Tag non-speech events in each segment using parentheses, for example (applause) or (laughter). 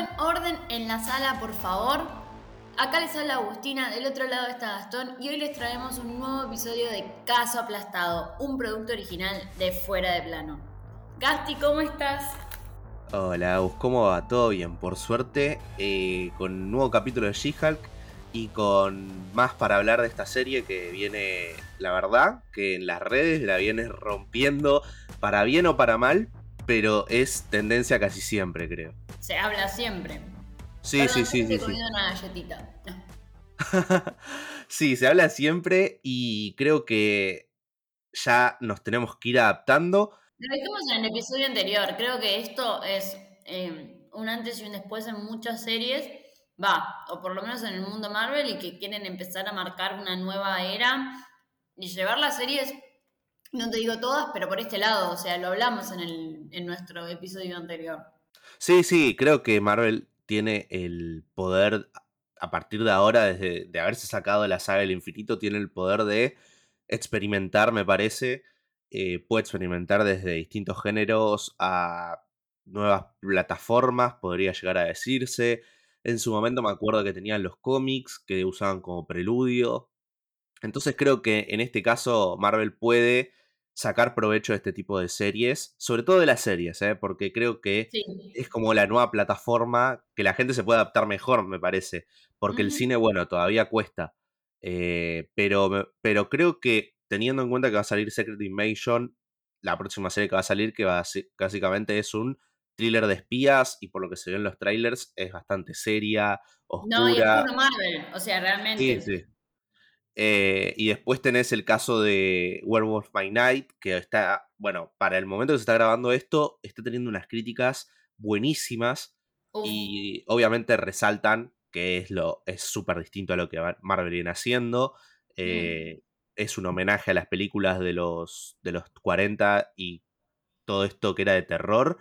Orden, orden en la sala, por favor. Acá les habla Agustina, del otro lado está Gastón y hoy les traemos un nuevo episodio de Caso Aplastado, un producto original de Fuera de Plano. Gasti, ¿cómo estás? Hola, ¿cómo va? ¿Todo bien? Por suerte, eh, con un nuevo capítulo de She-Hulk y con más para hablar de esta serie que viene, la verdad, que en las redes la viene rompiendo para bien o para mal, pero es tendencia casi siempre, creo. Se habla siempre. Sí, sí, sí, sí. Comido una galletita. (laughs) sí, se habla siempre y creo que ya nos tenemos que ir adaptando. Lo dijimos en el episodio anterior, creo que esto es eh, un antes y un después en muchas series, va, o por lo menos en el mundo Marvel, y que quieren empezar a marcar una nueva era y llevar las series no te digo todas, pero por este lado, o sea, lo hablamos en, el, en nuestro episodio anterior. Sí, sí, creo que Marvel tiene el poder, a partir de ahora, desde de haberse sacado la saga del infinito, tiene el poder de experimentar, me parece. Eh, puede experimentar desde distintos géneros a nuevas plataformas, podría llegar a decirse. En su momento me acuerdo que tenían los cómics que usaban como preludio. Entonces creo que en este caso Marvel puede sacar provecho de este tipo de series, sobre todo de las series, ¿eh? porque creo que Sí. es como la nueva plataforma que la gente se puede adaptar mejor, me parece, porque el cine, bueno, todavía cuesta, eh, pero, pero creo que teniendo en cuenta que va a salir Secret Invasion, la próxima serie que va a salir, que va a ser- básicamente es un thriller de espías y por lo que se ve en los trailers es bastante seria, No, y es oscura. puro Marvel, o sea, realmente. Sí, sí. Eh, y después tenés el caso de Werewolf by Night, que está, bueno, para el momento que se está grabando esto, está teniendo unas críticas buenísimas y obviamente resaltan que es lo es súper distinto a lo que Marvel viene haciendo. Eh, Es un homenaje a las películas de los, de los 40 y todo esto que era de terror,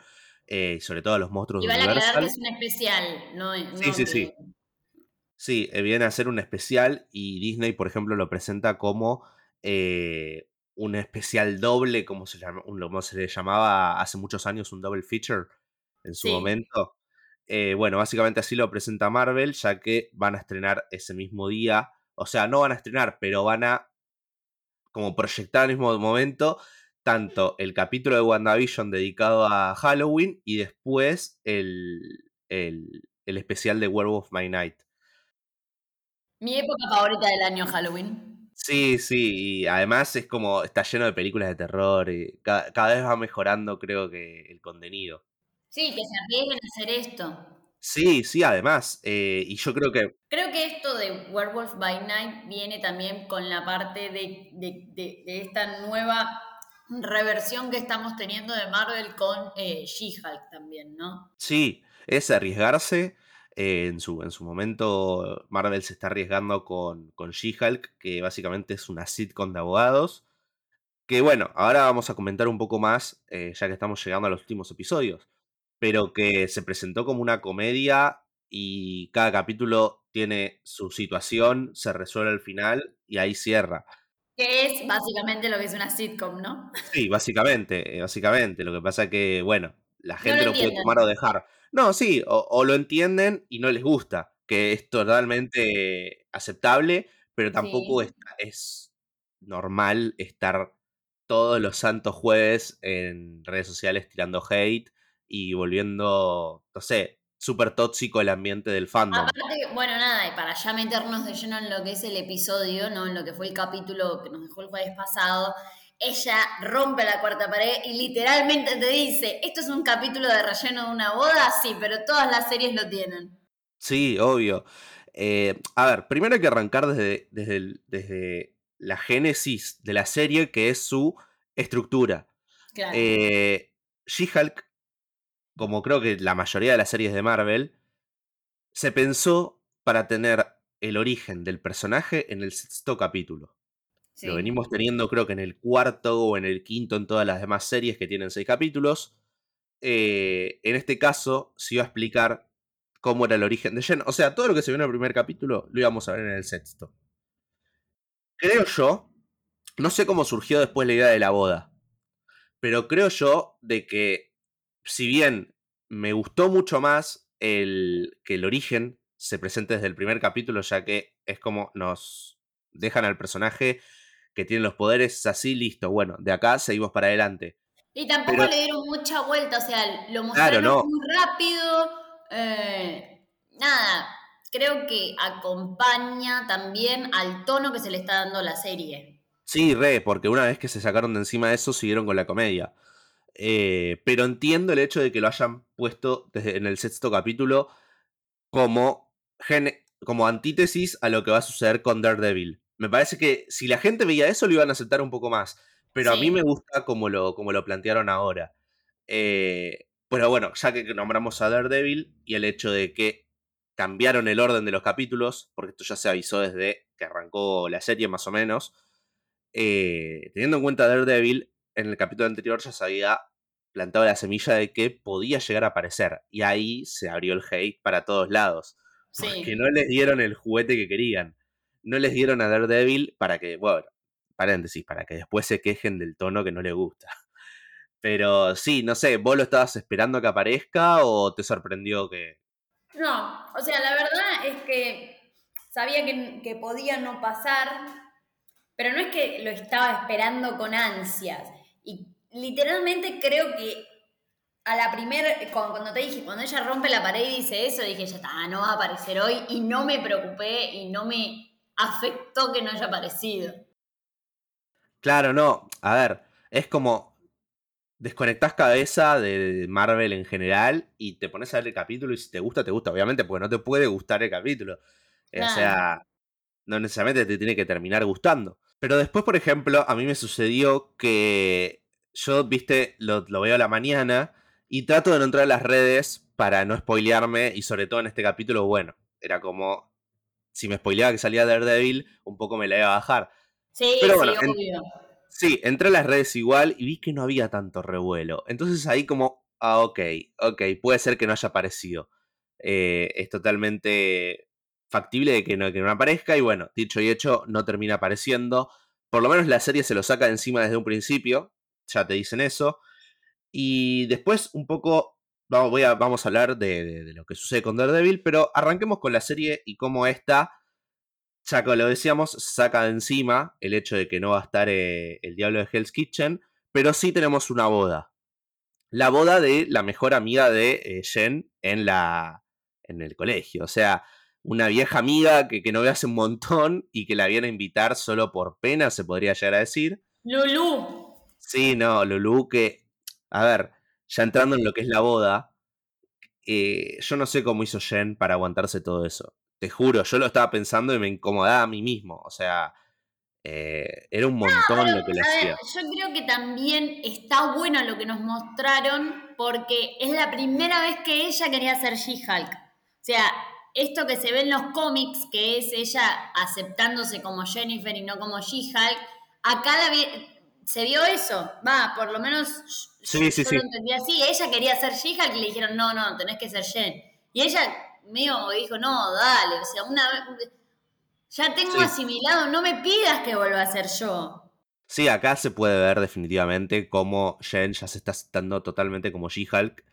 eh, y sobre todo a los monstruos y de Universal. que es un especial, no, Sí, no sí, sí. Sí, eh, viene a ser un especial y Disney, por ejemplo, lo presenta como eh, un especial doble, como se, llama, como se le llamaba hace muchos años, un double feature en su Sí. momento. Eh, bueno, básicamente así lo presenta Marvel, ya que van a estrenar ese mismo día. O sea, no van a estrenar, pero van a como proyectar al mismo momento tanto el capítulo de WandaVision dedicado a Halloween y después el, el, el especial de Werewolf by Night. Mi época favorita del año Halloween. Sí, sí, y además es como está lleno de películas de terror y cada, cada vez va mejorando creo que el contenido. Sí, que se arriesguen a hacer esto. Sí, sí, además, eh, y yo creo que Creo que esto de Werewolf by Night viene también con la parte de, de- de- de esta nueva reversión que estamos teniendo de Marvel con eh, She-Hulk también, ¿no? sí, es arriesgarse. Eh, en, su, en su momento Marvel se está arriesgando con, con She-Hulk, que básicamente es una sitcom de abogados. Que bueno, ahora vamos a comentar un poco más, eh, ya que estamos llegando a los últimos episodios. Pero que se presentó como una comedia y cada capítulo tiene su situación, se resuelve al final y ahí cierra. Que es básicamente lo que es una sitcom, ¿no? Sí, básicamente, eh, básicamente. Lo que pasa es que, bueno, la gente lo lo, puede tomar o dejar. No, sí, o, o lo entienden y no les gusta, que es totalmente aceptable, pero tampoco Sí. es, es normal estar todos los santos jueves en redes sociales tirando hate y volviendo, no sé, súper tóxico el ambiente del fandom. Aparte, bueno, nada, y para ya meternos de lleno en lo que es el episodio, ¿no? En lo que fue el capítulo que nos dejó el jueves pasado, ella rompe la cuarta pared y literalmente te dice, ¿esto es un capítulo de relleno de una boda? Sí, pero todas las series lo tienen. Sí, obvio. Eh, a ver, primero hay que arrancar desde, desde, el- desde la génesis de la serie, que es su estructura. Claro. Eh, She-Hulk, como creo que la mayoría de las series de Marvel, se pensó para tener el origen del personaje en el sexto capítulo. Sí. Lo venimos teniendo creo que en el cuarto o en el quinto en todas las demás series que tienen seis capítulos. Eh, en este caso se iba a explicar cómo era el origen de Jen. O sea, todo lo que se vio en el primer capítulo lo íbamos a ver en el sexto. Creo yo, no sé cómo surgió después la idea de la boda, pero creo yo de que si bien me gustó mucho más el, que el origen se presente desde el primer capítulo, ya que es como nos dejan al personaje que tiene los poderes así, listo. Bueno, de acá seguimos para adelante. Y tampoco le dieron mucha vuelta, o sea, lo mostraron muy rápido. Eh, nada, creo que acompaña también al tono que se le está dando la serie. Sí, re, porque una vez que se sacaron de encima de eso, siguieron con la comedia. Eh, pero entiendo el hecho de que lo hayan puesto desde, en el sexto capítulo como, como antítesis a lo que va a suceder con Daredevil. Me parece que si la gente veía eso lo iban a aceptar un poco más. Pero a mí me gusta como lo, como lo plantearon ahora. Eh, pero bueno, ya que nombramos a Daredevil y el hecho de que cambiaron el orden de los capítulos, porque esto ya se avisó desde que arrancó la serie más o menos, eh, teniendo en cuenta Daredevil, en el capítulo anterior ya se había plantado la semilla de que podía llegar a aparecer. Y ahí se abrió el hate para todos lados. Porque no les dieron el juguete que querían. No les dieron a Daredevil para que, bueno, paréntesis, para que después se quejen del tono que no les gusta. (laughs) Pero sí, no sé, ¿vos lo estabas esperando que aparezca o te sorprendió que... No, o sea, la verdad es que sabía que, que podía no pasar, pero no es que lo estaba esperando con ansias. Y literalmente creo que a la primera, cuando te dije, cuando ella rompe la pared y dice eso, dije, ya está, no va a aparecer hoy y no me preocupé y no me afectó que no haya aparecido. Claro, no, a ver, es como desconectás cabeza de Marvel en general y te pones a ver el capítulo y si te gusta, te gusta, obviamente, porque no te puede gustar el capítulo. O sea, no necesariamente te tiene que terminar gustando. Pero después, por ejemplo, a mí me sucedió que yo, viste, lo, veo a la mañana y trato de no entrar a las redes para no spoilearme y sobre todo en este capítulo, bueno, era como, si me spoileaba que salía Daredevil, un poco me la iba a bajar. Sí, Pero bueno, sí, sí, entré a las redes igual y vi que no había tanto revuelo. Entonces ahí como, ah, ok, ok, puede ser que no haya aparecido. Eh, es totalmente factible de que no, que no aparezca y bueno, dicho y hecho, no termina apareciendo. Por lo menos la serie se lo saca de encima desde un principio, ya te dicen eso. Y después un poco vamos, voy a, vamos a hablar de, lo que sucede con Daredevil, pero arranquemos con la serie y cómo esta, ya que lo decíamos, saca de encima el hecho de que no va a estar eh, el diablo de Hell's Kitchen, pero sí tenemos una boda. La boda de la mejor amiga de eh, Jen en, la, en el colegio. O sea, una vieja amiga que, que no ve hace un montón y que la viene a invitar solo por pena, se podría llegar a decir. Lulu. Sí, no, Lulu, que, a ver, ya entrando en lo que es la boda, eh, yo no sé cómo hizo Jen para aguantarse todo eso. Te juro, yo lo estaba pensando y me incomodaba a mí mismo. O sea, eh, era un montón lo que le hacía. yo creo que también está bueno lo que nos mostraron porque es la primera vez que ella quería ser She-Hulk. O sea, esto que se ve en los cómics, que es ella aceptándose como Jennifer y no como She-Hulk, acá la se vio eso, va, por lo menos sí, sí, yo lo entendí así. Ella quería ser She-Hulk y le dijeron, no, no, tenés que ser Jen. Y ella mío dijo, no, dale, o sea, una vez, ya tengo asimilado, no me pidas que vuelva a ser yo. Sí, acá se puede ver definitivamente cómo Jen ya se está aceptando totalmente como She-Hulk.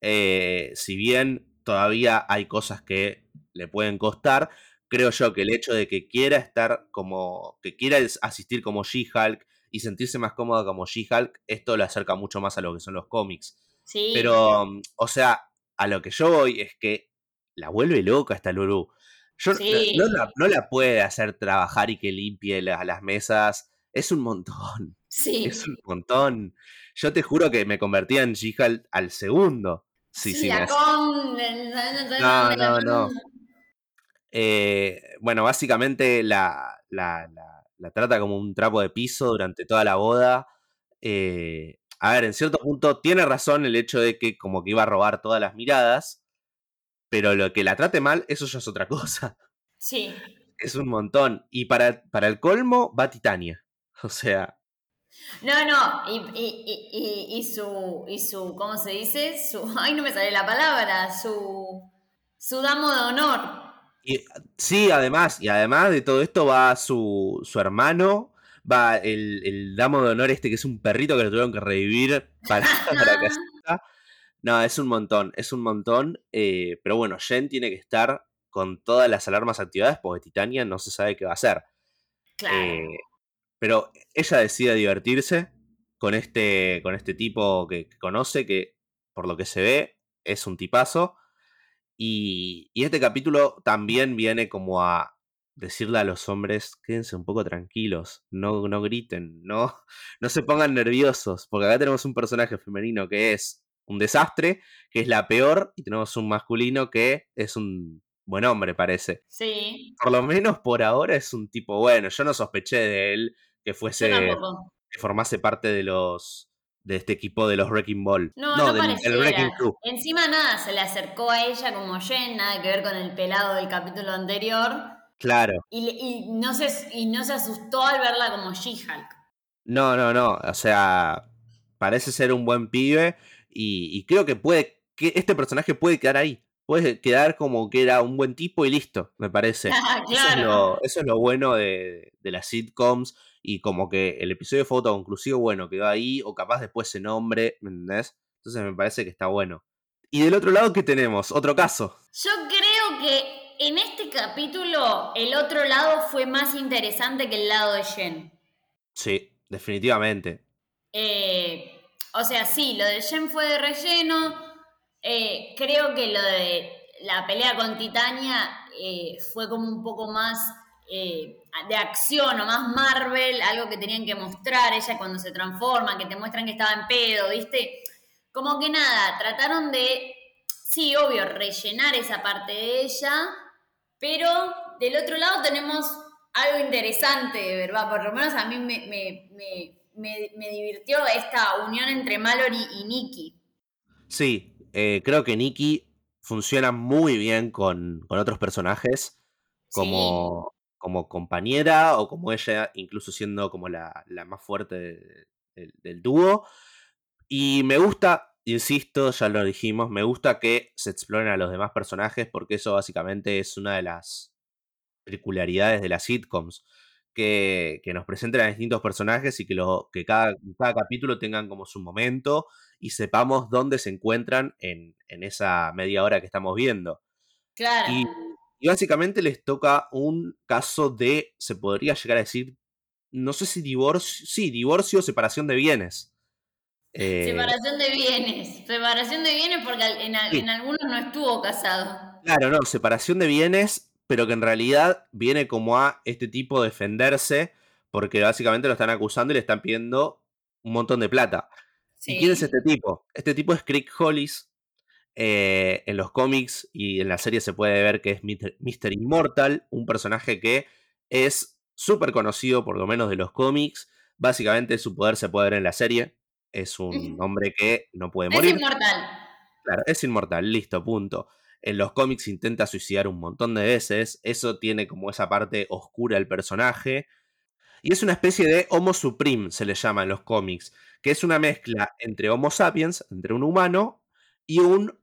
Eh, si bien todavía hay cosas que le pueden costar, creo yo que el hecho de que quiera estar como, que quiera asistir como She-Hulk, y sentirse más cómoda como She-Hulk, esto le acerca mucho más a lo que son los cómics. Sí. Pero, mm, o sea, a lo que yo voy es que la vuelve loca esta Lulu. Yo no, la, puede hacer trabajar y que limpie las, mesas. Es un montón. (laughs) Sí. Es un montón. Yo te juro que me convertía en She-Hulk al segundo. Sí, sí. No, no, no. Eh, bueno, básicamente la, la la trata como un trapo de piso durante toda la boda. Eh, a ver, en cierto punto tiene razón el hecho de que como que iba a robar todas las miradas, pero lo que la trate mal, eso ya es otra (laughs) cosa. Sí. Es un montón. Y para, para el colmo va Titania. O sea. No, no, y, y, su, y su, ¿cómo se dice? Su, (laughs) ay, no me sale la palabra, su, su damo de honor. Y, sí, además, y además de todo esto va su, su hermano, va el, el, damo de honor este que es un perrito que lo tuvieron que revivir para, (laughs) la casita. No, es un montón, es un montón. eh, pero bueno, Jen tiene que estar con todas las alarmas activadas porque Titania no se sabe qué va a hacer. Claro. Eh, pero ella decide divertirse con este, con este tipo que, que conoce, que por lo que se ve es un tipazo. Y, y este capítulo también viene como a decirle a los hombres, quédense un poco tranquilos, no, no griten, no, (laughs) no se pongan nerviosos, porque acá tenemos un personaje femenino que es un desastre, que es la peor, y tenemos un masculino que es un buen hombre, parece. Sí, Por lo menos por ahora es un tipo bueno, yo no sospeché de él que fuese, que formase parte de los, de este equipo de los Wrecking Ball. No, no, del el Wrecking. Crew. Encima nada, se le acercó a ella como Jen, nada que ver con el pelado del capítulo anterior. Claro. Y, y no, se, y no se asustó al verla como She-Hulk. No, no, no. O sea, parece ser un buen pibe y, y creo que puede, que este personaje puede quedar ahí. Puede quedar como que era un buen tipo y listo, me parece. (laughs) Eso es claro. lo, eso es lo bueno de, de las sitcoms y como que el episodio fue autoconclusivo, bueno, quedó ahí o capaz después se nombre, ¿me entendés? Entonces me parece que está bueno. Y del otro lado, ¿qué tenemos? Otro caso. Yo creo que en este capítulo el otro lado fue más interesante que el lado de Jen. Sí, definitivamente. Eh, o sea, sí, lo de Jen fue de relleno. Eh, creo que lo de la pelea con Titania eh, fue como un poco más eh, de acción o más Marvel, algo que tenían que mostrar ella cuando se transforma, que te muestran que estaba en pedo, ¿viste? Como que nada, trataron de, sí, obvio, rellenar esa parte de ella, pero del otro lado tenemos algo interesante, ¿verdad? Por lo menos a mí me, me, me, me, me divirtió esta unión entre Mallory y Nikki. Sí, eh, creo que Nikki funciona muy bien con, con otros personajes, como, como compañera o como ella, incluso siendo como la, la más fuerte de- del- del dúo. Y me gusta, insisto, ya lo dijimos, me gusta que se exploren a los demás personajes porque eso básicamente es una de las peculiaridades de las sitcoms. Que, que nos presenten a distintos personajes y que, lo, que cada, cada capítulo tengan como su momento y sepamos dónde se encuentran en, en esa media hora que estamos viendo. Claro. Y, y básicamente les toca un caso de, se podría llegar a decir, no sé si divorcio, sí, divorcio o separación de bienes. Eh, Separación de bienes. Separación de bienes porque en, al- Sí. en algunos no estuvo casado. Claro, no, separación de bienes, pero que en realidad viene como a este tipo defenderse, porque básicamente lo están acusando y le están pidiendo un montón de plata. ¿Y quién es Sí. este tipo? Este tipo es Crick Hollis. Eh, en los cómics y en la serie se puede ver que es Mr. Immortal, un personaje que es súper conocido, por lo menos de los cómics. Básicamente su poder se puede ver en la serie. Es un hombre que no puede Es morir. inmortal. Claro, es inmortal, listo, punto. En los cómics intenta suicidar un montón de veces. Eso tiene como esa parte oscura del personaje. Y es una especie de Homo Supreme, se le llama en los cómics, que es una mezcla entre Homo sapiens, entre un humano, y un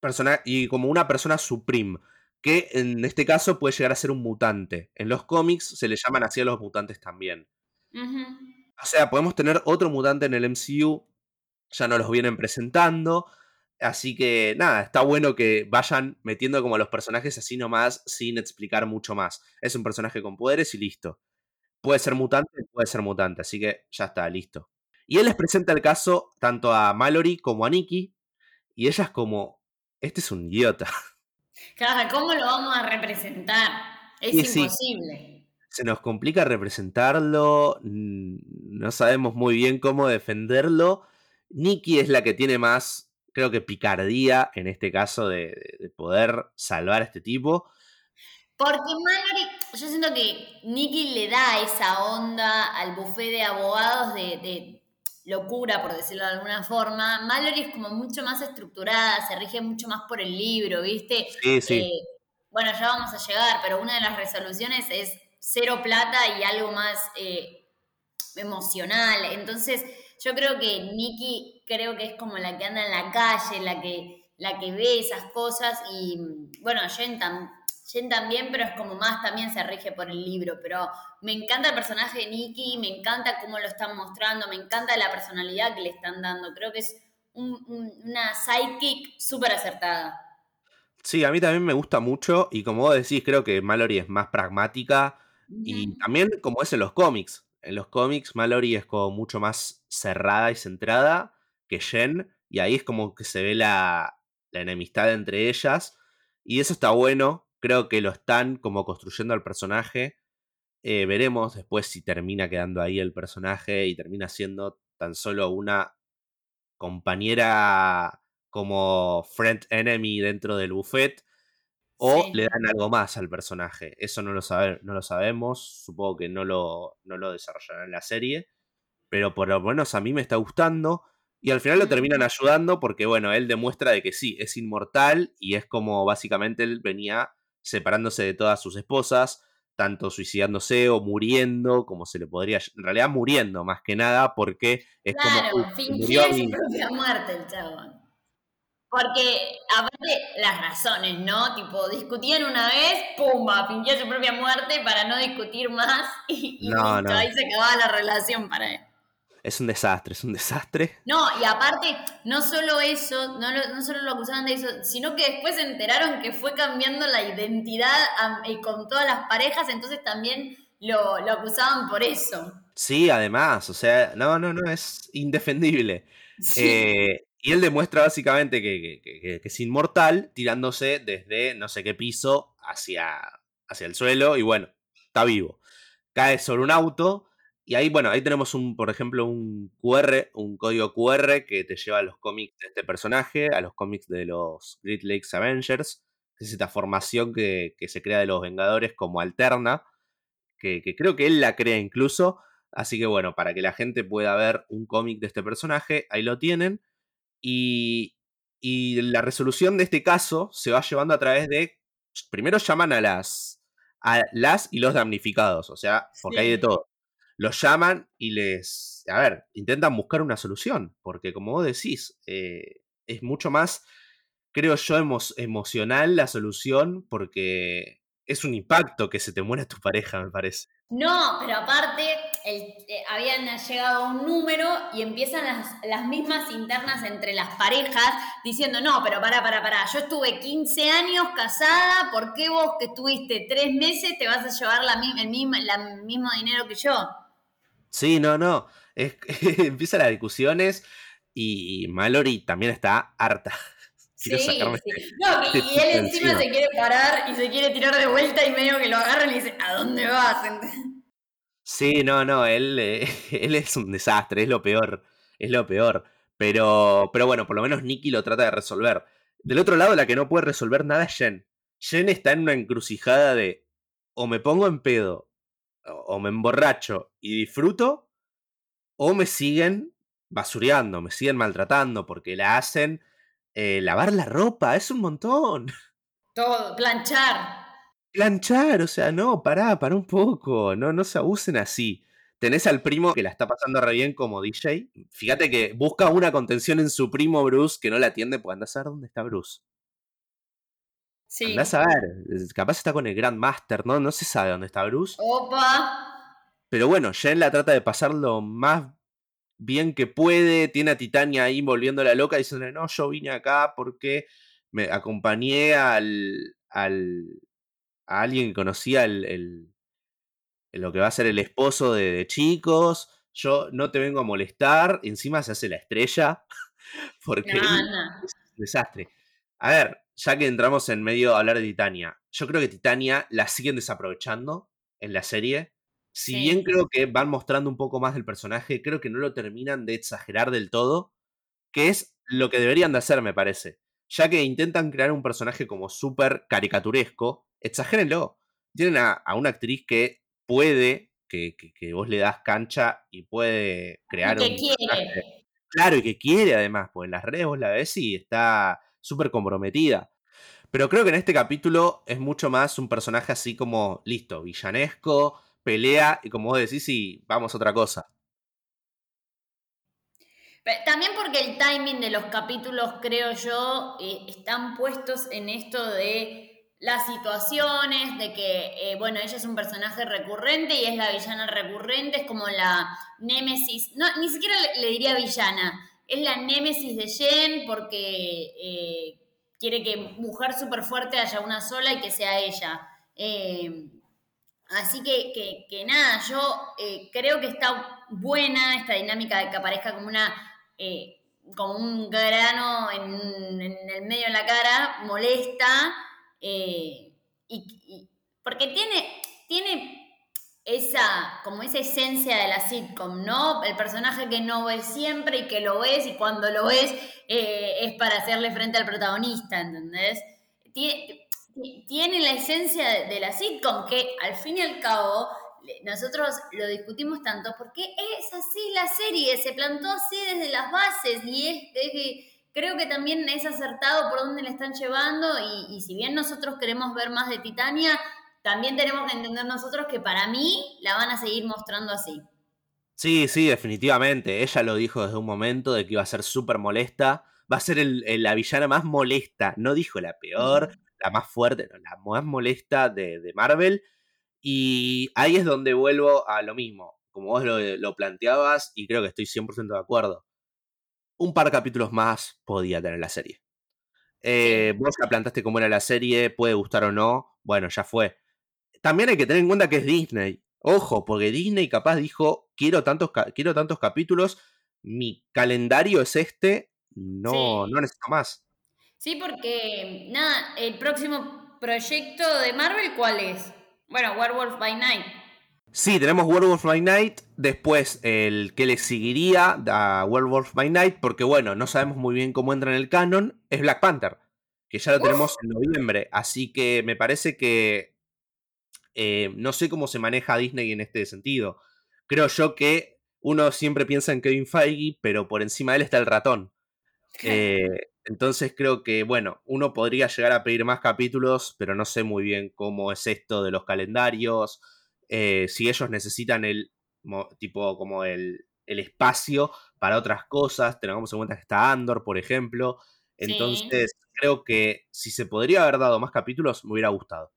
persona y como una persona supreme, que en este caso puede llegar a ser un mutante. En los cómics se le llaman así a los mutantes también. O sea, podemos tener otro mutante en el MCU, ya nos los vienen presentando. Así que nada, está bueno que vayan metiendo como a los personajes así nomás, sin explicar mucho más. Es un personaje con poderes y listo. Puede ser mutante, puede ser mutante, así que ya está, listo. Y él les presenta el caso tanto a Mallory como a Nikki, y ellas como, este es un idiota. (laughs) Claro, ¿cómo lo vamos a representar? Es Y sí. imposible. Se nos complica representarlo, no sabemos muy bien cómo defenderlo. Nikki es la que tiene más, creo que picardía en este caso de, de poder salvar a este tipo. Porque Mallory, yo siento que Nicky le da esa onda al buffet de abogados de, de locura, por decirlo de alguna forma. Mallory es como mucho más estructurada, se rige mucho más por el libro, ¿viste? Sí, sí. Eh, bueno, ya vamos a llegar, pero una de las resoluciones es cero plata y algo más eh, emocional. Entonces, yo creo que Nikki creo que es como la que anda en la calle, la que, la que ve esas cosas y bueno, Jen, tam- Jen también, pero es como más también se rige por el libro. Pero me encanta el personaje de Nikki, me encanta cómo lo están mostrando, me encanta la personalidad que le están dando. Creo que es una sidekick súper acertada. Sí, a mí también me gusta mucho y como vos decís, creo que Mallory es más pragmática y también como es en los cómics. En los cómics Mallory es como mucho más cerrada y centrada que Jen y ahí es como que se ve la, la enemistad entre ellas y eso está bueno, creo que lo están como construyendo al personaje. Eh, veremos después si termina quedando ahí el personaje y termina siendo tan solo una compañera como friend enemy dentro del buffet o le dan algo más al personaje. Eso no lo, no lo sabemos, supongo que no lo, no lo desarrollarán en la serie, pero por lo menos a mí me está gustando. Y al final lo terminan ayudando porque, bueno, él demuestra de que sí, es inmortal y es como básicamente él venía separándose de todas sus esposas, tanto suicidándose o muriendo, como se le podría, en realidad muriendo más que nada, porque es claro, como... fingió su propia muerte el chabón. Porque, aparte, las razones, ¿no? Tipo, discutían una vez, pumba, fingió su propia muerte para no discutir más y, y ahí se acababa la relación para él. Es un desastre, es un desastre. No, y aparte, no solo eso, no, no solo lo acusaban de eso, sino que después se enteraron que fue cambiando la identidad y con todas las parejas, entonces también lo, acusaban por eso. Sí, además, o sea, no, no, no, es indefendible. Eh, y él demuestra básicamente que, que, es inmortal tirándose desde no sé qué piso hacia, hacia el suelo y bueno, está vivo. Cae sobre un auto y ahí, bueno, ahí tenemos un, por ejemplo, un QR, un código QR que te lleva a los cómics de este personaje, a los cómics de los Great Lakes Avengers, que es esta formación que, se crea de los Vengadores como alterna, que, creo que él la crea incluso. Así que bueno, para que la gente pueda ver un cómic de este personaje, ahí lo tienen. Y, y la resolución de este caso se va llevando a través de. Primero llaman a las. a las y los damnificados. O sea, porque hay de todo los llaman y les, a ver, intentan buscar una solución, porque como vos decís, eh, es mucho más, creo yo, emocional la solución, porque es un impacto que se te muera tu pareja, me parece. No, pero aparte eh, habían llegado a un número y empiezan las, las, mismas internas entre las parejas diciendo, no, pero para, para, para, yo estuve 15 años casada, ¿por qué vos que estuviste 3 meses te vas a llevar la, el, el mismo dinero que yo? Sí, no, no. Es, (laughs) empiezan las discusiones y Mallory también está harta. (laughs) sí, sí. (laughs) No, y, y él encima se quiere parar y se quiere tirar de vuelta y medio que lo agarran y dice, ¿a dónde vas? Sí, no, no, él, eh, él es un desastre, es lo peor, es lo peor. Pero, pero bueno, por lo menos Nicky lo trata de resolver. Del otro lado, la que no puede resolver nada es Jen. Jen está en una encrucijada de o me pongo en pedo o me emborracho y disfruto, o me siguen basureando, me siguen maltratando porque la hacen eh, lavar la ropa, es un montón. Todo, planchar. Planchar, o sea, no, pará, pará un poco, no, no se abusen así. Tenés al primo que la está pasando re bien como DJ. Fíjate que busca una contención en su primo Bruce que no la atiende, pues anda a saber dónde está Bruce. Sí. Andás a ver, capaz está con el Grandmaster, ¿no? No se sabe dónde está Bruce. Opa. Pero bueno, Jen la trata de pasar lo más bien que puede. Tiene a Titania ahí volviéndola loca diciendo, no, yo vine acá porque me acompañé al, al a alguien que conocía el, lo que va a ser el esposo de, chicos. Yo no te vengo a molestar. Encima se hace la estrella. (laughs) Porque es un desastre. A ver, ya que entramos en medio a hablar de Titania, yo creo que Titania la siguen desaprovechando en la serie. Si bien creo que van mostrando un poco más del personaje, creo que no lo terminan de exagerar del todo, que es lo que deberían de hacer, me parece. Ya que intentan crear un personaje como súper caricaturesco, exagérenlo. Tienen a, una actriz que puede, que, vos le das cancha y puede crear y que quiere. Claro, y que quiere además, pues en las redes vos la ves y está súper comprometida. Pero creo que en este capítulo es mucho más un personaje así como, listo, villanesco, pelea y como vos decís, y vamos a otra cosa. También porque el timing de los capítulos, creo yo, eh, están puestos en esto de las situaciones, de que, eh, bueno, ella es un personaje recurrente y es la villana recurrente, es como la némesis, no, ni siquiera le diría villana, es la némesis de Jen porque eh, quiere que mujer súper fuerte haya una sola y que sea ella. Eh, así que, que, nada, yo eh, creo que está buena esta dinámica de que aparezca como una como un grano en, el medio de la cara, molesta, y, porque tiene, tiene esa, como esa esencia de la sitcom, ¿no? El personaje que no ves siempre y que lo ves y cuando lo ves eh, es para hacerle frente al protagonista, ¿entendés? Tiene, la esencia de, la sitcom que al fin y al cabo nosotros lo discutimos tanto porque es así la serie, se plantó así desde las bases y es, creo que también es acertado por dónde le están llevando y si bien nosotros queremos ver más de Titania, también tenemos que entender nosotros que para mí la van a seguir mostrando así. Sí, sí, definitivamente. Ella lo dijo desde un momento de que iba a ser súper molesta. Va a ser la villana más molesta. No dijo la peor, la más fuerte, no, la más molesta de, Marvel. Y ahí es donde vuelvo a lo mismo. Como vos lo, planteabas, y creo que estoy 100% de acuerdo. Un par de capítulos más podía tener la serie. Eh, vos la plantaste como era la serie, puede gustar o no. Bueno, ya fue también hay que tener en cuenta que es Disney. Ojo, porque Disney capaz dijo, quiero tantos, quiero tantos capítulos, mi calendario es este, no, no necesito más. Sí, porque, nada, el próximo proyecto de Marvel, ¿cuál es? Bueno, Werewolf by Night. Sí, tenemos Werewolf by Night, después el que le seguiría a Werewolf by Night, porque bueno, no sabemos muy bien cómo entra en el canon, es Black Panther, que ya lo tenemos en noviembre, así que me parece que eh, no sé cómo se maneja Disney en este sentido. Creo yo que uno siempre piensa en Kevin Feige, pero por encima de él está el ratón. Eh, entonces creo que, bueno, uno podría llegar a pedir más capítulos, pero no sé muy bien cómo es esto de los calendarios, eh, si ellos necesitan el tipo como el, espacio para otras cosas. Tengamos en cuenta que está Andor, por ejemplo. Entonces, creo que si se podría haber dado más capítulos, me hubiera gustado.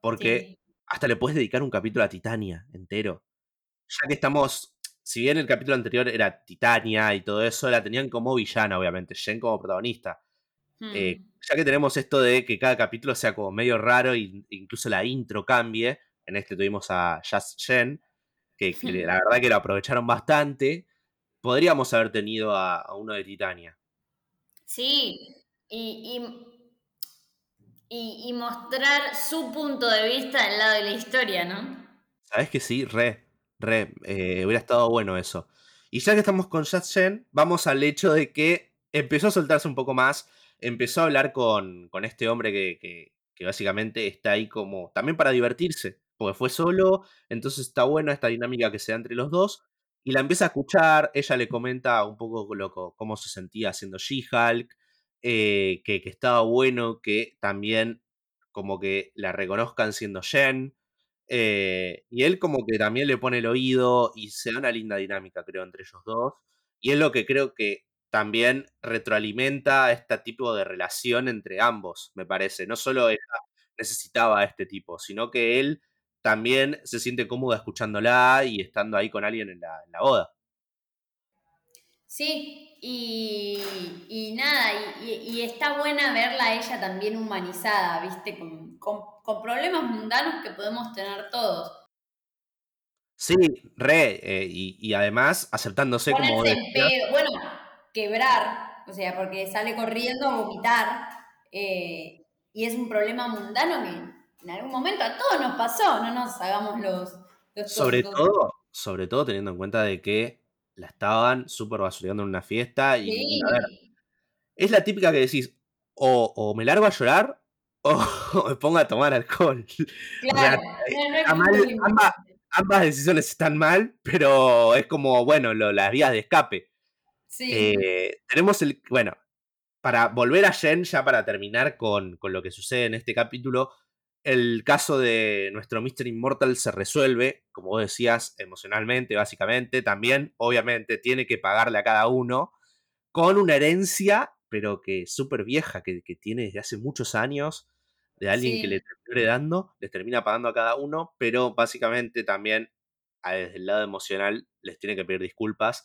Porque hasta le puedes dedicar un capítulo a Titania entero. Ya que estamos, si bien el capítulo anterior era Titania y todo eso, la tenían como villana, obviamente, Jen como protagonista. Eh, hmm. ya que tenemos esto de que cada capítulo sea como medio raro e incluso la intro cambie, en este tuvimos a Just Jen, que, la (laughs) verdad que lo aprovecharon bastante, podríamos haber tenido a, uno de Titania. Sí, y y, mostrar su punto de vista al lado de la historia, ¿no? Sabes que sí, re, re, eh, hubiera estado bueno eso. Y ya que estamos con Shen, vamos al hecho de que empezó a soltarse un poco más, empezó a hablar con, con este hombre que, que, básicamente está ahí como también para divertirse, porque fue solo, entonces está buena esta dinámica que se da entre los dos. Y la empieza a escuchar, ella le comenta un poco loco, cómo se sentía haciendo She-Hulk, eh, que, estaba bueno que también como que la reconozcan siendo Jen. Eh, y él como que también le pone el oído y se da una linda dinámica, creo, entre ellos dos. Y es lo que creo que también retroalimenta este tipo de relación entre ambos, me parece. No solo ella necesitaba a este tipo, sino que él también se siente cómodo escuchándola y estando ahí con alguien en la, en la boda. Sí, y, nada, y, está buena verla a ella también humanizada, ¿viste? Con, problemas mundanos que podemos tener todos. Sí, re, eh, y, además aceptándose como... bueno, quebrar, o sea, porque sale corriendo a vomitar, eh, y es un problema mundano que en algún momento a todos nos pasó, no nos hagamos los... sobre todo, sobre todo teniendo en cuenta de que la estaban súper basureando en una fiesta. Y, a ver, es la típica que decís, o, me largo a llorar (laughs) o, me pongo a tomar alcohol. Claro, ambas, decisiones están mal, pero es como, bueno, las vías de escape. Sí. Eh, tenemos el, bueno, para volver a Jen, ya para terminar con, con lo que sucede en este capítulo, el caso de nuestro Mr. Immortal se resuelve, como vos decías, emocionalmente, básicamente. También, obviamente, tiene que pagarle a cada uno con una herencia, pero que súper vieja, que, tiene desde hace muchos años, de alguien que le termina dando, les termina pagando a cada uno, pero básicamente también desde el lado emocional les tiene que pedir disculpas.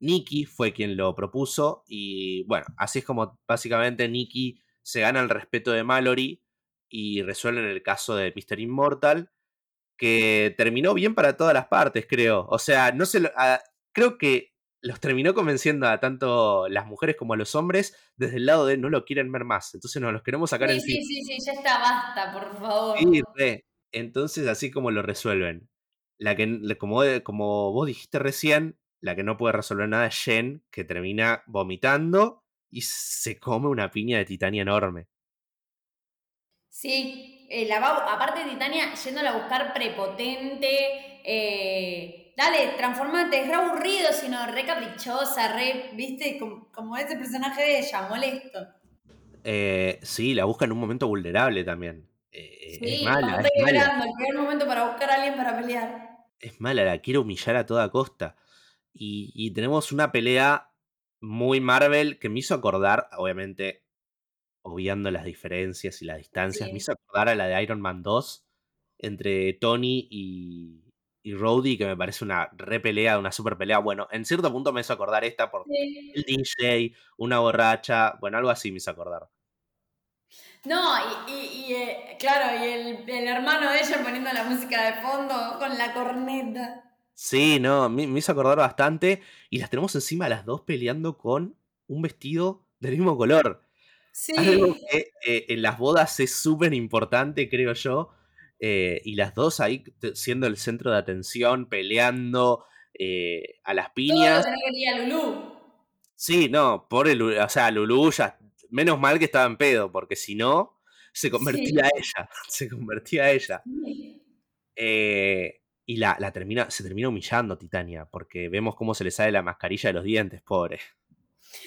Nikki fue quien lo propuso y bueno, así es como básicamente Nikki se gana el respeto de Mallory y resuelven el caso de Mr. Immortal, que terminó bien para todas las partes, creo. O sea, no se creo que los terminó convenciendo a tanto las mujeres como a los hombres desde el lado de no lo quieren ver más. Entonces nos los queremos sacar sí, Sí, sí, sí, ya está, basta, por favor. Entonces, así como lo resuelven. La que, como, como vos dijiste recién, la que no puede resolver nada es Jen, que termina vomitando y se come una piña de Titania enorme. Sí, eh, la aparte de Titania, yéndola a buscar prepotente, eh, dale, transformate, es re aburrido, sino re caprichosa, re, viste, como, ese personaje de ella, molesto. Eh, sí, la busca en un momento vulnerable también. sí, es mala, es mala. el peor momento para buscar a alguien para pelear. Es mala, la quiero humillar a toda costa. Y, tenemos una pelea muy Marvel que me hizo acordar, obviamente, obviando las diferencias y las distancias, me hizo acordar a la de Iron Man 2 entre Tony y, y Rhodey, que me parece una re pelea, una super pelea. Bueno, en cierto punto me hizo acordar esta por el DJ, una borracha, bueno, algo así me hizo acordar. No, y, eh, claro, y el, el, hermano de ella poniendo la música de fondo con la corneta. Sí, no, me, hizo acordar bastante. Y las tenemos encima las dos peleando con un vestido del mismo color. Sí. Algo que eh, en las bodas es súper importante, creo yo. Eh, y las dos ahí siendo el centro de atención, peleando eh, a las piñas. Todo lo a Lulú. Sí, no, por el, o sea, Lulú ya, menos mal que estaba en pedo, porque si no, se convertía a ella, (laughs) se convertía a ella. Eh, y la, termina, se termina humillando Titania, porque vemos cómo se le sale la mascarilla de los dientes, pobre.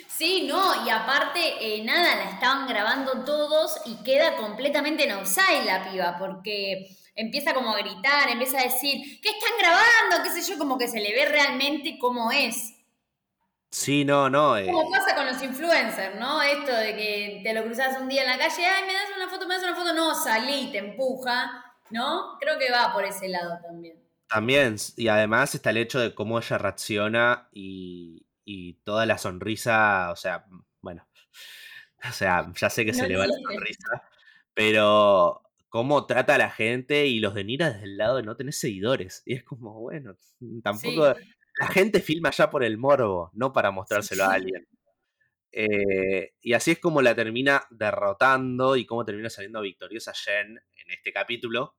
Sí, no, y aparte, eh, nada, la estaban grabando todos y queda completamente en outside la piba, porque empieza como a gritar, empieza a decir, ¿qué están grabando? ¿Qué sé yo? Como que se le ve realmente cómo es. Sí, no, no. Eh. Como pasa con los influencers, ¿no? Esto de que te lo cruzas un día en la calle, ay, me das una foto, me das una foto, no, salí, te empuja, ¿no? Creo que va por ese lado también. También, y además está el hecho de cómo ella reacciona y, toda la sonrisa, o sea, bueno, (laughs) o sea, ya sé que se le va la sonrisa, pero cómo trata a la gente y los denigra desde el lado de no tener seguidores. Y es como, bueno, tampoco... La gente filma ya por el morbo, no para mostrárselo a alguien. Eh, y así es como la termina derrotando y cómo termina saliendo victoriosa Jen en este capítulo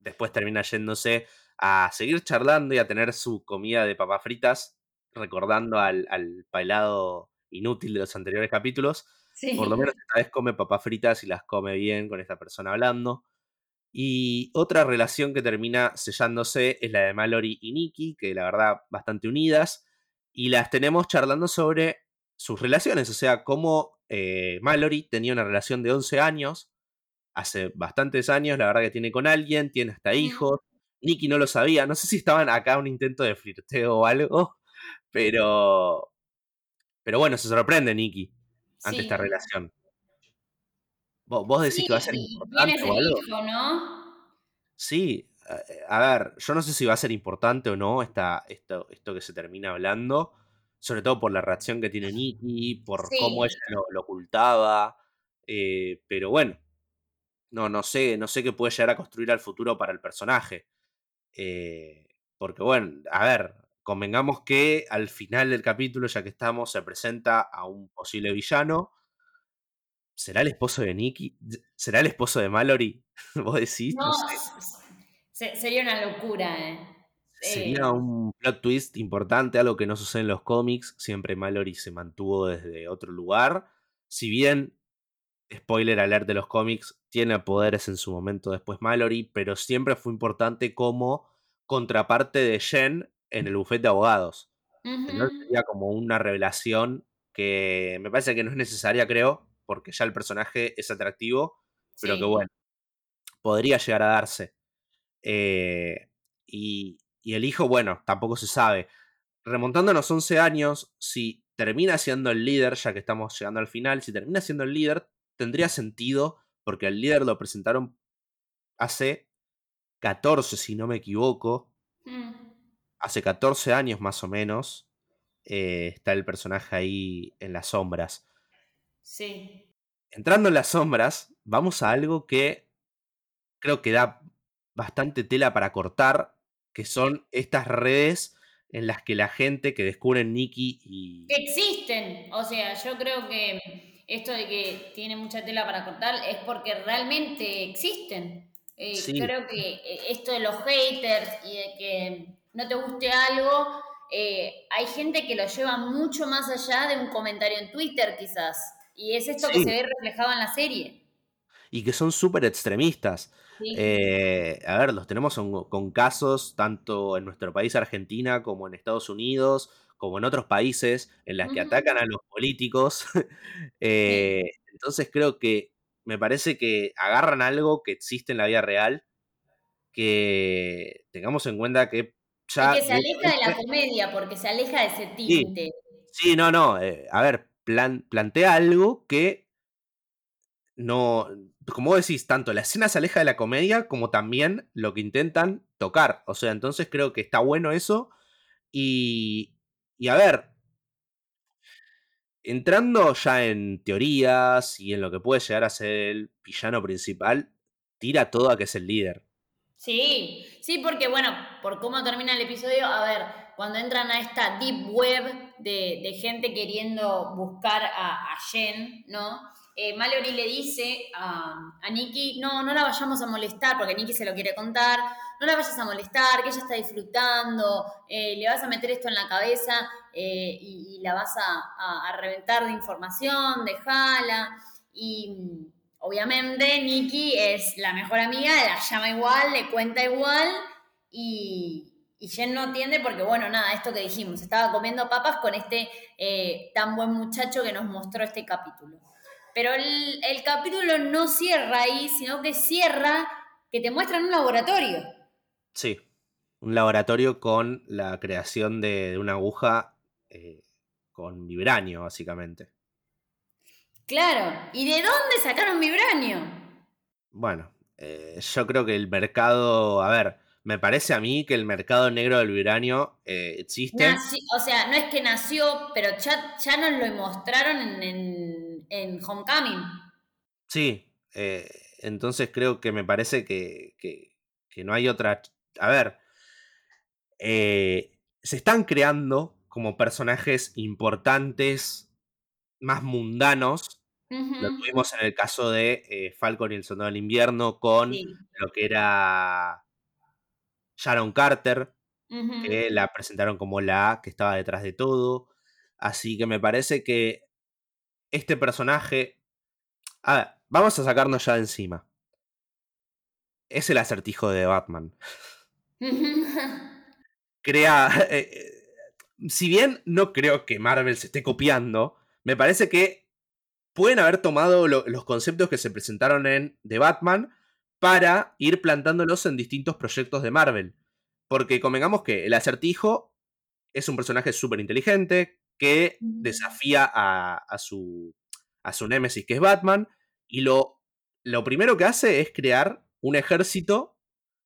después termina yéndose a seguir charlando y a tener su comida de papas fritas, recordando al, al inútil de los anteriores capítulos. Por lo menos esta vez come papas fritas y las come bien con esta persona hablando. Y otra relación que termina sellándose es la de Mallory y Nikki, que la verdad bastante unidas. Y las tenemos charlando sobre sus relaciones, o sea, cómo eh, Mallory tenía una relación de 11 años hace bastantes años, la verdad que tiene con alguien, tiene hasta hijos. Nicky no lo sabía, no sé si estaban acá un intento de flirteo o algo, pero pero bueno, se sorprende Nicky ante esta relación. ¿Vos, decís que va a ser importante o algo? ¿no? Sí, a ver, yo no sé si va a ser importante o no esta, esto, esto que se termina hablando, sobre todo por la reacción que tiene Nicky, por cómo ella lo, ocultaba, eh, pero bueno, no, no sé, no sé qué puede llegar a construir al futuro para el personaje. Eh, porque bueno, a ver, convengamos que al final del capítulo, ya que estamos, se presenta a un posible villano. ¿Será el esposo de Nicky? ¿Será el esposo de Mallory? (laughs) ¿Vos decís? No, sería una locura, ¿eh? Sería eh, un plot twist importante, algo que no sucede en los cómics. Siempre Mallory se mantuvo desde otro lugar. Si bien spoiler alert de los cómics, tiene poderes en su momento después Mallory, pero siempre fue importante como contraparte de Jen en el bufete de abogados. Sería como una revelación que me parece que no es necesaria, creo, porque ya el personaje es atractivo, pero que bueno, podría llegar a darse. Eh, y, y el hijo, bueno, tampoco se sabe. Remontándonos 11 años, si termina siendo el líder, ya que estamos llegando al final, si termina siendo el líder, tendría sentido porque al líder lo presentaron hace 14, si no me equivoco. Mm. Hace 14 años más o menos. eh, está el personaje ahí en las sombras. Sí. Entrando en las sombras, vamos a algo que creo que da bastante tela para cortar, que son estas redes en las que la gente que descubre Nicky y... Existen, o sea, yo creo que esto de que tiene mucha tela para cortar es porque realmente existen. Eh, creo que eh, esto de los haters y de que no te guste algo, eh, hay gente que lo lleva mucho más allá de un comentario en Twitter quizás. Y es esto que se ve reflejado en la serie. Y que son súper extremistas. Eh, a ver, los tenemos con, casos tanto en nuestro país Argentina como en Estados Unidos, como en otros países en las que atacan a los políticos. (laughs) Eh, entonces creo que me parece que agarran algo que existe en la vida real, que tengamos en cuenta que ya... que se aleja de la comedia, porque se aleja de ese tinte. Sí, no, no. Eh, a ver, plan, plantea algo que no, como decís, tanto la escena se aleja de la comedia como también lo que intentan tocar. O sea, entonces creo que está bueno eso. Y, y a ver, entrando ya en teorías y en lo que puede llegar a ser el villano principal, tira todo a que es el líder. Sí, sí, porque bueno, por cómo termina el episodio, a ver, cuando entran a esta deep web de, gente queriendo buscar a, a Jen, ¿no? eh, Mallory le dice a, a Nikki, no, no la vayamos a molestar, porque Nikki se lo quiere contar, no la vayas a molestar, que ella está disfrutando, eh, le vas a meter esto en la cabeza eh, y, la vas a, reventar de información, déjala. Y obviamente Nikki es la mejor amiga, la llama igual, le cuenta igual y, y Jen no entiende porque, bueno, nada, esto que dijimos, estaba comiendo papas con este eh, tan buen muchacho que nos mostró este capítulo. Pero el, capítulo no cierra ahí, sino que cierra que te muestran un laboratorio. Sí, un laboratorio con la creación de, una aguja eh, con vibranio, básicamente. Claro, ¿y de dónde sacaron vibranio? Bueno, eh, yo creo que el mercado, a ver, me parece a mí que el mercado negro del vibranio eh, existe. o sea, no es que nació, pero ya, ya nos lo mostraron en en Homecoming. Sí, eh, entonces creo que me parece que, no hay otra... A ver, eh, se están creando como personajes importantes, más mundanos. Lo tuvimos en el caso de eh, Falcon y el Soldado del Invierno con lo que era Sharon Carter, que la presentaron como la que estaba detrás de todo. Así que me parece que este personaje... A ver, vamos a sacarnos ya de encima. Es el acertijo de Batman. (laughs) Crea... Eh, eh, si bien no creo que Marvel se esté copiando, me parece que pueden haber tomado los conceptos que se presentaron en The Batman para ir plantándolos en distintos proyectos de Marvel. Porque convengamos que el acertijo es un personaje súper inteligente, que desafía a, su, a su némesis, que es Batman, y lo, lo primero que hace es crear un ejército,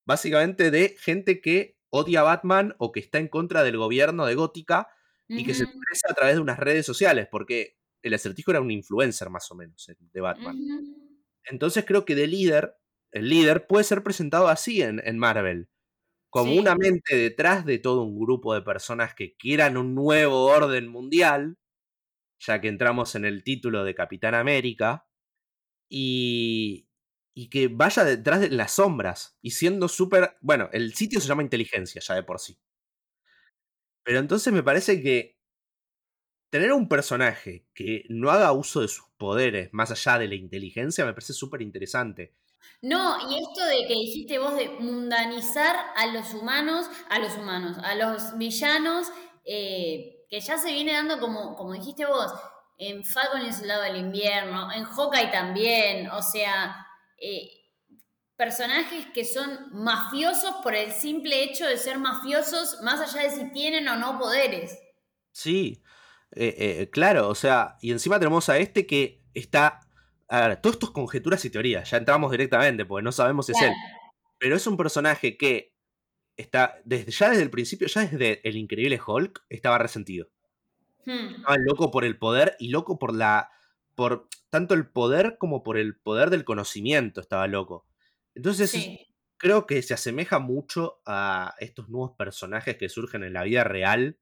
básicamente, de gente que odia a Batman o que está en contra del gobierno de Gótica y que se expresa a través de unas redes sociales, porque el acertijo era un influencer más o menos de Batman. Entonces creo que de líder, el líder puede ser presentado así en, en Marvel como una mente detrás de todo un grupo de personas que quieran un nuevo orden mundial, ya que entramos en el título de Capitán América, y, y que vaya detrás de las sombras, y siendo súper... Bueno, el sitio se llama inteligencia ya de por sí. Pero entonces me parece que tener un personaje que no haga uso de sus poderes más allá de la inteligencia me parece súper interesante. No, y esto de que dijiste vos de mundanizar a los humanos, a los humanos, a los villanos, eh, que ya se viene dando como, como dijiste vos, en Falcon y el Soldado del Invierno, en Hawkeye también, o sea, eh, personajes que son mafiosos por el simple hecho de ser mafiosos, más allá de si tienen o no poderes. Sí, eh, claro, o sea, y encima tenemos a este que está a ver, todo esto es conjeturas y teorías, ya entramos directamente, porque no sabemos si es él. Pero es un personaje que está, desde, ya desde el principio, ya desde el increíble Hulk, estaba resentido. Hmm. Estaba loco por el poder y loco por la. por tanto el poder como por el poder del conocimiento. Estaba loco. Entonces, Sí. creo que se asemeja mucho a estos nuevos personajes que surgen en la vida real.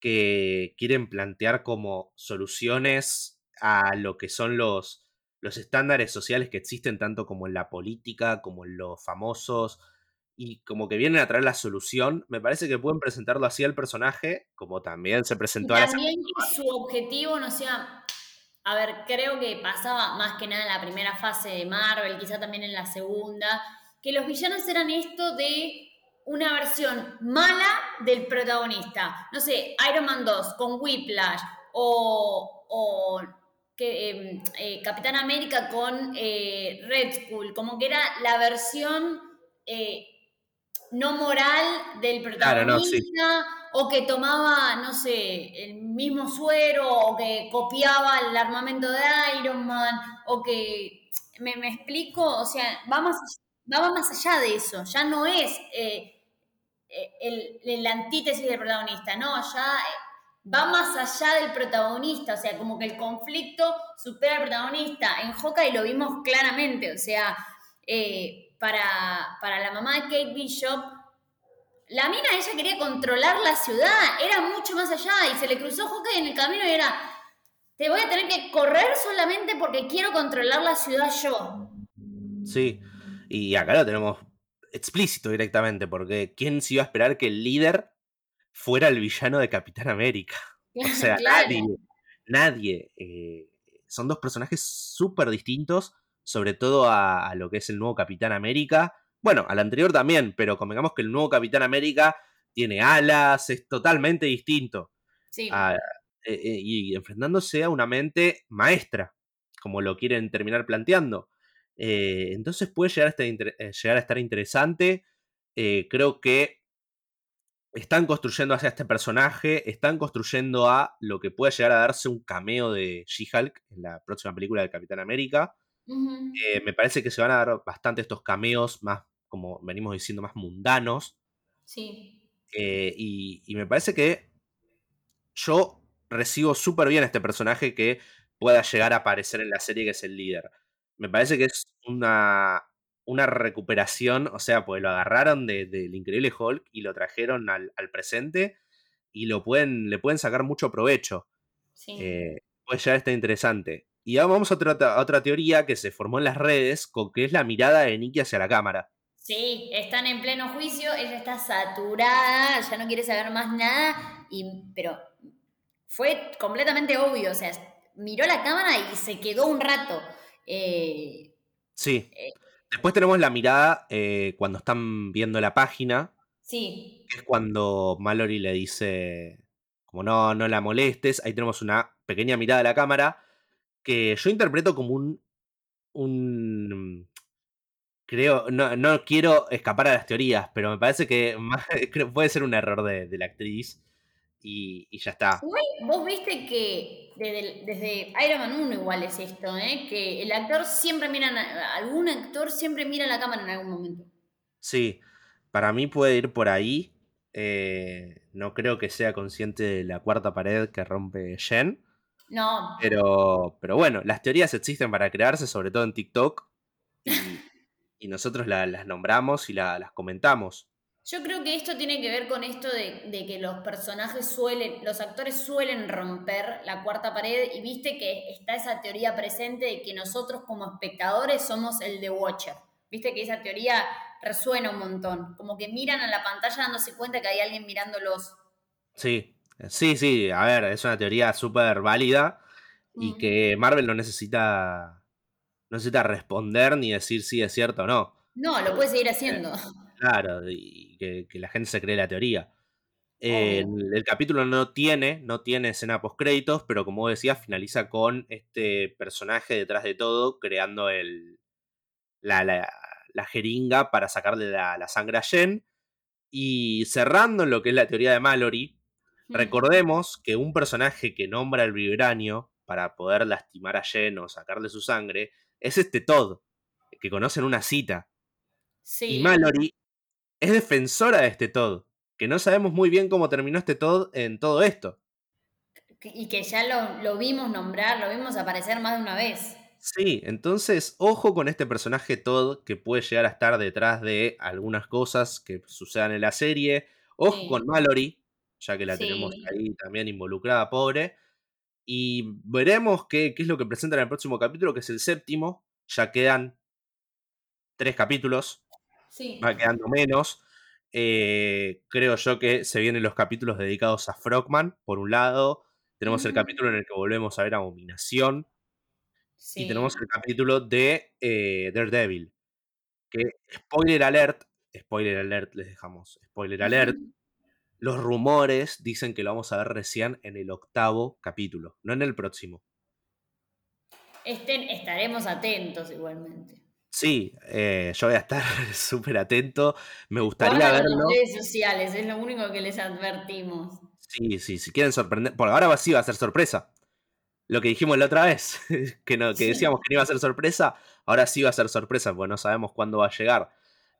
Que quieren plantear como soluciones a lo que son los, los estándares sociales que existen, tanto como en la política, como en los famosos, y como que vienen a traer la solución. Me parece que pueden presentarlo así al personaje, como también se Y presentó a la también que su objetivo no sea. A ver, creo que pasaba más que nada en la primera fase de Marvel, quizá también en la segunda, que los villanos eran esto de una versión mala del protagonista. No sé, Iron Man 2 con Whiplash o, o que, eh, eh, Capitán América con eh, Red Skull, como que era la versión eh, no moral del Claro, no, sí. protagonista o que tomaba, no sé, el mismo suero o que copiaba el armamento de Iron Man o que, ¿me, me explico? O sea, va más, va más allá de eso, ya no es eh, el, el antítesis del protagonista, no, ya eh, va más allá del protagonista, o sea, como que el conflicto supera al protagonista. En Hawkeye lo vimos claramente, o sea, eh, para, para la mamá de Kate Bishop, la mina ella quería controlar la ciudad, era mucho más allá y se le cruzó Hawkeye en el camino y era, te voy a tener que correr solamente porque quiero controlar la ciudad yo. Sí, y acá lo tenemos explícito directamente, porque ¿quién se iba a esperar que el líder fuera el villano de Capitán América? (laughs) O sea, Claro. nadie, nadie. eh, son dos personajes súper distintos, sobre todo a, a lo que es el nuevo Capitán América. Bueno, al anterior también, pero convengamos que el nuevo Capitán América tiene alas, es totalmente distinto. Sí, a- eh, eh, y enfrentándose a una mente maestra, como lo quieren terminar planteando. Eh, entonces puede llegar a estar, eh, llegar a estar interesante. Eh, creo que están construyendo hacia este personaje, están construyendo a lo que puede llegar a darse un cameo de She-Hulk en la próxima película de Capitán América. Eh, me parece que se van a dar bastante estos cameos más, como venimos diciendo, más mundanos. sí. Eh, y, y me parece que yo recibo súper bien a este personaje que pueda llegar a aparecer en la serie, que es el líder. Me parece que es una, una recuperación, o sea, pues lo agarraron de- del increíble Hulk y lo trajeron al, al presente y lo pueden, le pueden sacar mucho provecho. Sí. Eh, puede llegar a estar interesante. Y ahora vamos a otra, a otra teoría que se formó en las redes, con que es la mirada de Nicky hacia la cámara. Sí, están en pleno juicio, ella está saturada, ya no quiere saber más nada, y, pero fue completamente obvio, o sea, miró la cámara y se quedó un rato. Eh, Sí. Eh. Después tenemos la mirada eh, cuando están viendo la página, sí, que es cuando Mallory le dice, como no, no la molestes, ahí tenemos una pequeña mirada a la cámara, que yo interpreto como un, un creo, no, no quiero escapar a las teorías, pero me parece que (laughs) más- puede ser un error de, de la actriz y, y ya está. Igual, vos viste que desde, desde Iron Man 1 igual es esto, ¿eh? que el actor siempre mira, algún actor siempre mira la cámara en algún momento. Sí, para mí puede ir por ahí. eh, no creo que sea consciente de la cuarta pared que rompe Jen. No, Pero, pero bueno, las teorías existen para crearse, sobre todo en TikTok. Y, (laughs) y nosotros la- las nombramos y la- las comentamos. Yo creo que esto tiene que ver con esto de, de que los personajes suelen, los actores suelen romper la cuarta pared y viste que está esa teoría presente de que nosotros como espectadores somos el de Watcher. Viste que esa teoría resuena un montón, como que miran a la pantalla dándose cuenta que hay alguien mirándolos. Sí, sí, sí. A ver, es una teoría súper válida y que Marvel no necesita, no necesita responder ni decir si es cierto o no. No, lo puede seguir haciendo. Claro, y que, que la gente se cree la teoría. Eh, el, el capítulo no tiene, no tiene escena post créditos, pero como vos decías, finaliza con este personaje detrás de todo, creando el, la, la- la jeringa para sacarle la, la sangre a Jen. Y cerrando en lo que es la teoría de Mallory, Mm. recordemos que un personaje que nombra el vibranio para poder lastimar a Jen o sacarle su sangre es este Todd, que conocen una cita. Sí. Y Mallory es defensora de este Todd, que no sabemos muy bien cómo terminó este Todd en todo esto. y que ya lo, lo vimos nombrar, lo vimos aparecer más de una vez. Sí, entonces ojo con este personaje Todd que puede llegar a estar detrás de algunas cosas que sucedan en la serie. Ojo Sí. con Mallory, ya que la tenemos ahí también involucrada, pobre. Y veremos qué, qué es lo que presenta en el próximo capítulo, que es el séptimo. Ya quedan tres capítulos, Sí. va quedando menos. Eh, creo yo que se vienen los capítulos dedicados a Frogman, por un lado. Tenemos el capítulo en el que volvemos a ver Abominación. Sí. Y tenemos el capítulo de eh, Daredevil. Que, spoiler alert, spoiler alert les dejamos, spoiler alert. Los rumores dicen que lo vamos a ver recién en el octavo capítulo, no en el próximo. Estén, estaremos atentos igualmente. Sí, eh, yo voy a estar (laughs) súper atento. Me gustaría verlo. las redes sociales, es lo único que les advertimos. Sí, sí, si quieren sorprender. Por ahora sí va a ser sorpresa. Lo que dijimos la otra vez, (laughs) que, no, que Sí. decíamos que no iba a ser sorpresa, ahora sí va a ser sorpresa, porque no sabemos cuándo va a llegar.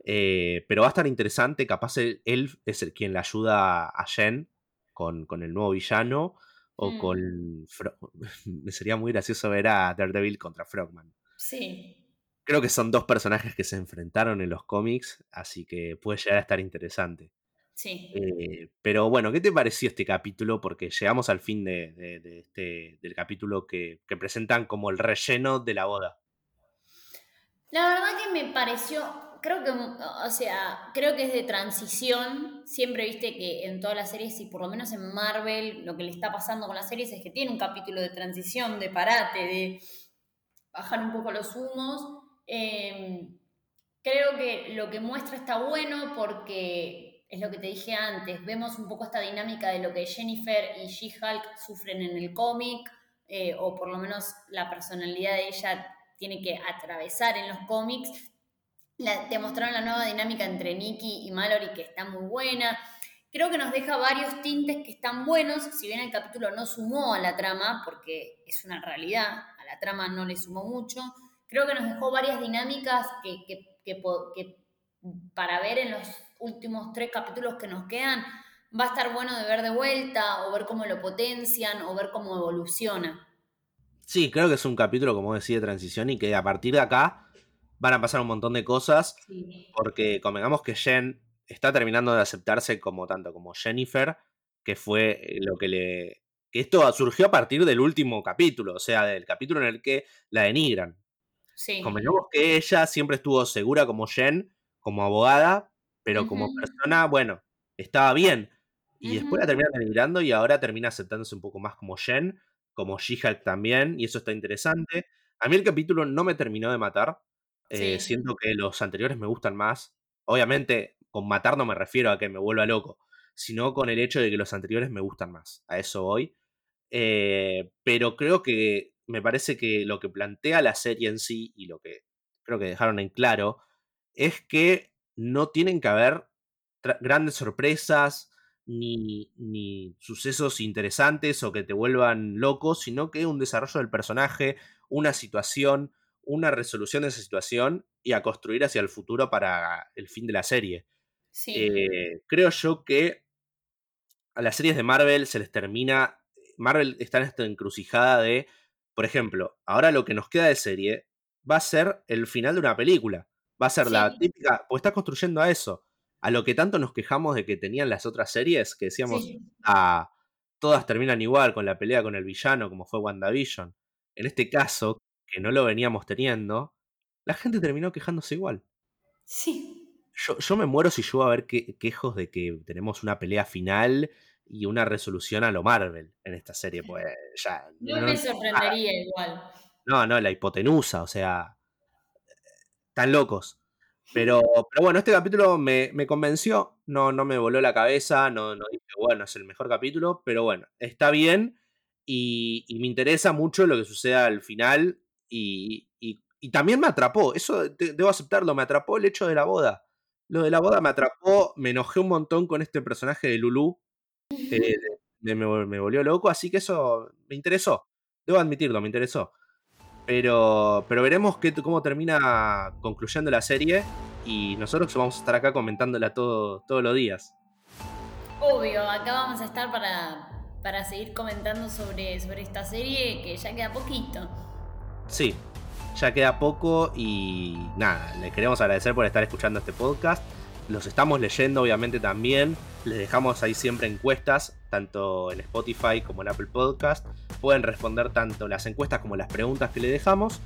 Eh, pero va a estar interesante, capaz él, él es el quien le ayuda a Jen con, con el nuevo villano, o Mm. con... Fro- (laughs) Me sería muy gracioso ver a Daredevil contra Frogman. Sí. Creo que son dos personajes que se enfrentaron en los cómics, así que puede llegar a estar interesante. Sí. Eh, pero bueno, ¿qué te pareció este capítulo? Porque llegamos al fin de, de- de este, del capítulo que, que presentan como el relleno de la boda. La verdad que me pareció, creo que, o sea, creo que es de transición. Siempre viste que en todas las series, y por lo menos en Marvel, lo que le está pasando con las series es que tiene un capítulo de transición, de parate, de bajar un poco los humos. Eh, creo que lo que muestra está bueno porque es lo que te dije antes. Vemos un poco esta dinámica de lo que Jennifer y She-Hulk sufren en el cómic, eh, o por lo menos la personalidad de ella tiene que atravesar en los cómics. Te mostraron la nueva dinámica entre Nikki y Mallory que está muy buena. Creo que nos deja varios tintes que están buenos, si bien el capítulo no sumó a la trama, porque es una realidad, a la trama no le sumó mucho, creo que nos dejó varias dinámicas que, que, que, que para ver en los últimos tres capítulos que nos quedan, va a estar bueno de ver de vuelta, o ver cómo lo potencian, o ver cómo evoluciona. Sí, creo que es un capítulo, como decía, de transición y que a partir de acá van a pasar un montón de cosas. Sí. Porque convengamos que Jen está terminando de aceptarse como tanto como Jennifer, que fue lo que le. que esto surgió a partir del último capítulo, o sea, del capítulo en el que la denigran. Sí. Convengamos que ella siempre estuvo segura como Jen, como abogada, pero como persona, bueno, estaba bien. Y después la termina denigrando y ahora termina aceptándose un poco más como Jen, como She-Hulk también, y eso está interesante. A mí el capítulo no me terminó de matar. eh, siento que los anteriores me gustan más. Obviamente, con matar no me refiero a que me vuelva loco, sino con el hecho de que los anteriores me gustan más. A eso voy. Eh, pero creo que me parece que lo que plantea la serie en sí y lo que creo que dejaron en claro es que no tienen que haber grandes sorpresas ni, ni sucesos interesantes o que te vuelvan locos, sino que un desarrollo del personaje, una situación, una resolución de esa situación y a construir hacia el futuro para el fin de la serie. Sí. Eh, creo yo que a las series de Marvel se les termina. Marvel está en esta encrucijada de, por ejemplo, ahora lo que nos queda de serie va a ser el final de una película. Va a ser la típica, pues está construyendo a eso. A lo que tanto nos quejamos de que tenían las otras series, que decíamos, Sí. ah, todas terminan igual con la pelea con el villano, como fue WandaVision. En este caso, que no lo veníamos teniendo, la gente terminó quejándose igual. Sí. Yo, yo me muero si yo a ver que, quejos de que tenemos una pelea final y una resolución a lo Marvel en esta serie, pues ya. No no- me sorprendería igual. no, no, la hipotenusa, o sea. Están locos. Pero, pero bueno, este capítulo me, me convenció, no, no me voló la cabeza, no, no dije, bueno, es el mejor capítulo, pero bueno, está bien y, y me interesa mucho lo que suceda al final y, y- y también me atrapó, eso te- debo aceptarlo, me atrapó el hecho de la boda. Lo de la boda me atrapó, me enojé un montón con este personaje de Lulu, eh, me, me, volvió loco, así que eso me interesó, debo admitirlo, me interesó. Pero, pero veremos qué, cómo termina concluyendo la serie y nosotros vamos a estar acá comentándola todo, todos los días. Obvio, acá vamos a estar para, para para seguir comentando sobre, sobre esta serie que ya queda poquito. Sí, ya queda poco y nada, les queremos agradecer por estar escuchando este podcast. Los estamos leyendo obviamente también. Les dejamos ahí siempre encuestas, tanto en Spotify como en Apple Podcast. Pueden responder tanto las encuestas como las preguntas que le dejamos.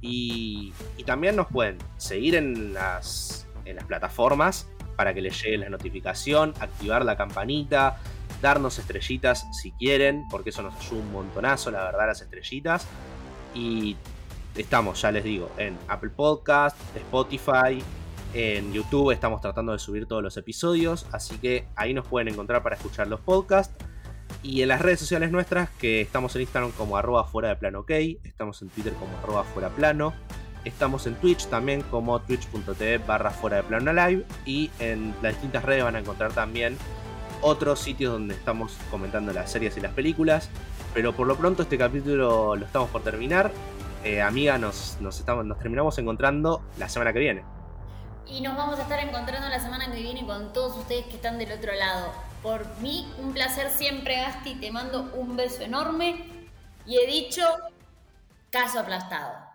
Y, también nos pueden seguir en las, en las plataformas para que les llegue la notificación, activar la campanita, darnos estrellitas si quieren, porque eso nos ayuda un montonazo, la verdad, las estrellitas. Y estamos, ya les digo, en Apple Podcast, Spotify, en YouTube estamos tratando de subir todos los episodios, así que ahí nos pueden encontrar para escuchar los podcasts. Y en las redes sociales nuestras, que estamos en Instagram como arroba fuera de plano ok, estamos en Twitter como arroba fuera plano, estamos en Twitch también como twitch.tv barra fuera de plano live y en las distintas redes van a encontrar también otros sitios donde estamos comentando las series y las películas. Pero por lo pronto este capítulo lo estamos por terminar. Eh, amiga, nos, terminamos encontrando la semana que viene. Y nos vamos a estar encontrando la semana que viene con todos ustedes que están del otro lado. Por mí, un placer siempre, Gasti. Te mando un beso enorme. Y he dicho, caso aplastado.